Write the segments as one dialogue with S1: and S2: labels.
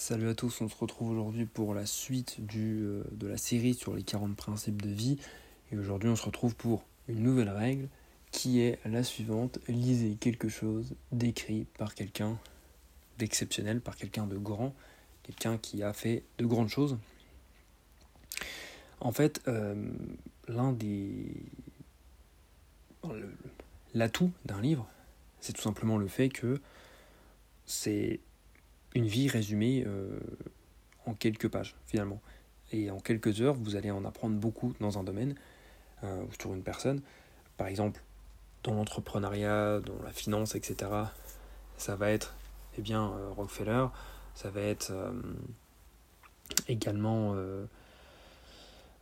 S1: Salut à tous, on se retrouve aujourd'hui pour la suite euh, de la série sur les 40 principes de vie. Et aujourd'hui on se retrouve pour une nouvelle règle qui est la suivante. Lisez quelque chose d'écrit par quelqu'un d'exceptionnel, par quelqu'un de grand, quelqu'un qui a fait de grandes choses. En fait, euh, l'un des... L'atout d'un livre, c'est tout simplement le fait que c'est une vie résumée euh, en quelques pages finalement. Et en quelques heures, vous allez en apprendre beaucoup dans un domaine euh, ou sur une personne. Par exemple, dans l'entrepreneuriat, dans la finance, etc. Ça va être eh bien, euh, Rockefeller, ça va être également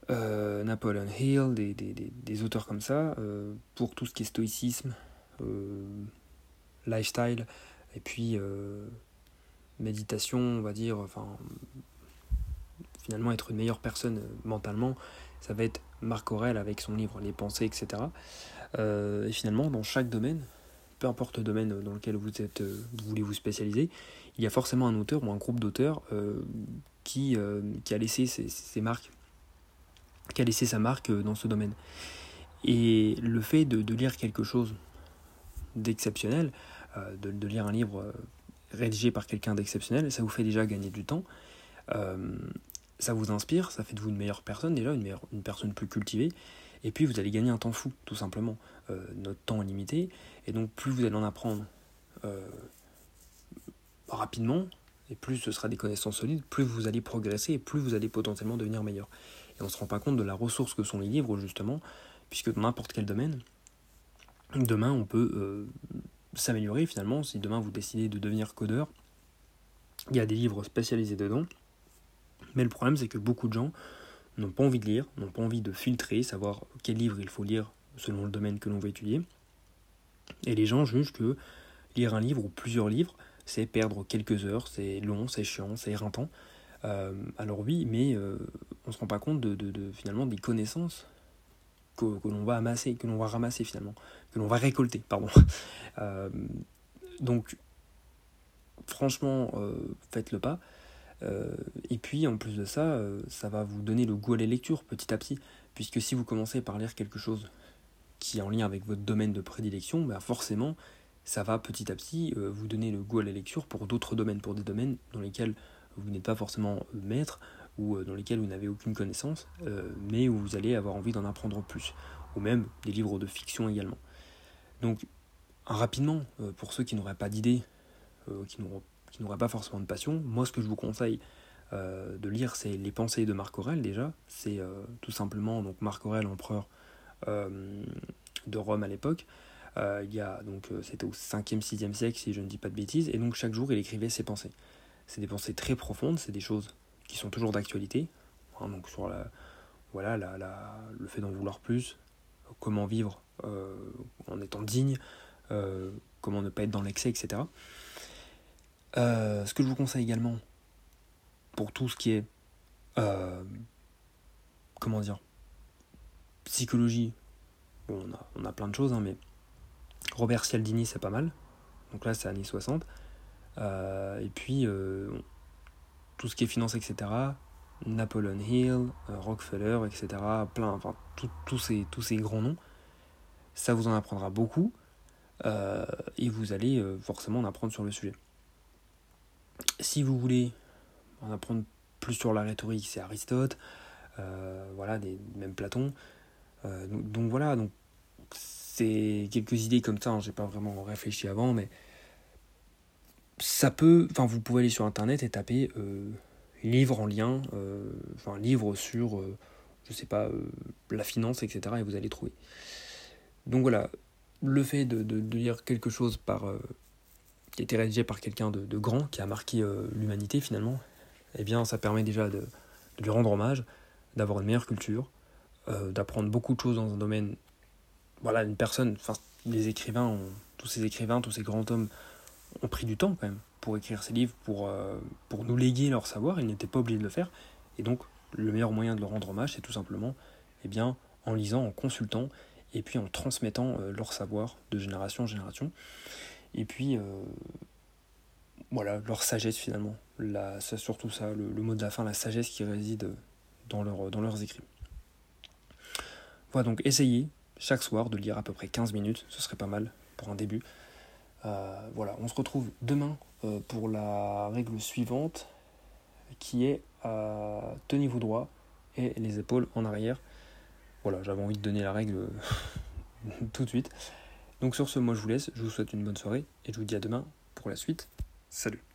S1: Napoleon Hill, des, des, des, auteurs comme ça, pour tout ce qui est stoïcisme, lifestyle, et puis méditation, on va dire, enfin, finalement être une meilleure personne euh, mentalement, ça va être Marc Aurel avec son livre Les pensées, etc. Euh, et finalement, dans chaque domaine, peu importe le domaine dans lequel vous, êtes, euh, vous voulez vous spécialiser, il y a forcément un auteur ou un groupe d'auteurs qui, a laissé ses, marques, qui a laissé sa marque dans ce domaine. Et le fait de, lire quelque chose d'exceptionnel, de, de, lire un livre rédigé par quelqu'un d'exceptionnel, ça vous fait déjà gagner du temps. Euh, ça vous inspire, ça fait de vous une meilleure personne déjà, une, meilleure, personne plus cultivée. Et puis vous allez gagner un temps fou, tout simplement. Euh, notre temps est limité, et donc plus vous allez en apprendre euh, rapidement, et plus ce sera des connaissances solides, plus vous allez progresser, et plus vous allez potentiellement devenir meilleur. Et on ne se rend pas compte de la ressource que sont les livres, justement, puisque dans n'importe quel domaine, demain on peut s'améliorer finalement si demain vous décidez de devenir codeur. Il y a des livres spécialisés dedans. Mais le problème c'est que beaucoup de gens n'ont pas envie de lire, n'ont pas envie de filtrer, savoir quel livre il faut lire selon le domaine que l'on veut étudier. Et les gens jugent que lire un livre ou plusieurs livres, c'est perdre quelques heures, c'est long, c'est chiant, c'est éreintant. Euh, alors oui, mais euh, on ne se rend pas compte de, de, finalement des connaissances que, l'on va amasser, que l'on va ramasser finalement, que l'on va récolter, pardon. Euh, donc, franchement, euh, faites le pas. Euh, et puis, en plus de ça, ça va vous donner le goût à la lecture petit à petit, puisque si vous commencez par lire quelque chose qui est en lien avec votre domaine de prédilection, bah forcément, ça va petit à petit vous donner le goût à la lecture pour d'autres domaines, pour des domaines dans lesquels vous n'êtes pas forcément maître, ou euh, dans lesquels vous n'avez aucune connaissance, euh, mais où vous allez avoir envie d'en apprendre plus, ou même des livres de fiction également. Donc, rapidement, euh, pour ceux qui n'auraient pas d'idées, qui n'auraient pas forcément de passion, moi ce que je vous conseille de lire, c'est Les Pensées de Marc Aurèle déjà. C'est tout simplement donc Marc Aurèle, empereur de Rome à l'époque. il y a donc c'était au 5e, 6e siècle si je ne dis pas de bêtises, et donc chaque jour il écrivait ses pensées. C'est des pensées très profondes, c'est des choses qui sont toujours d'actualité. Hein, donc sur la, voilà, la, la, le fait d'en vouloir plus, comment vivre euh, en étant digne, euh, comment ne pas être dans l'excès, etc. Euh, ce que je vous conseille également pour tout ce qui est comment dire psychologie, on, a, on a plein de choses, hein, mais Robert Cialdini c'est pas mal. Donc là c'est années 60. et puis tout ce qui est finance, etc. Napoleon Hill, euh, Rockefeller, etc. Plein, enfin, tous ces, tous ces grands noms. Ça vous en apprendra beaucoup euh, et vous allez euh, forcément en apprendre sur le sujet. Si vous voulez en apprendre plus sur la rhétorique, c'est Aristote, voilà, des, même Platon. Donc, voilà, donc c'est quelques idées comme ça. Hein, j'ai pas vraiment réfléchi avant, mais ça peut, enfin vous pouvez aller sur internet et taper euh, livre en lien, euh, livre sur, euh, je sais pas, la finance, etc. et vous allez trouver. Donc voilà, le fait de, de, lire quelque chose par, qui a été rédigé par quelqu'un de, de, grand, qui a marqué l'humanité finalement, eh bien ça permet déjà de, de lui rendre hommage, d'avoir une meilleure culture, d'apprendre beaucoup de choses dans un domaine. Voilà, une personne, enfin les écrivains, tous ces écrivains, tous ces grands hommes ont pris du temps quand même pour écrire ces livres, pour, euh, pour nous léguer leur savoir, ils n'étaient pas obligés de le faire. Et donc, le meilleur moyen de leur rendre hommage, c'est tout simplement eh bien, en lisant, en consultant, et puis en transmettant euh, leur savoir de génération en génération. Et puis, euh, voilà, leur sagesse finalement. surtout ça, le, mot de la fin, la sagesse qui réside dans, dans leurs écrits. Voilà, donc essayez chaque soir de lire à peu près 15 minutes, ce serait pas mal pour un début. Euh, voilà, on se retrouve demain euh, pour la règle suivante qui est euh, tenez-vous droit et les épaules en arrière. Voilà, j'avais envie de donner la règle tout de suite. Donc sur ce, moi je vous laisse, je vous souhaite une bonne soirée et je vous dis à demain pour la suite. Salut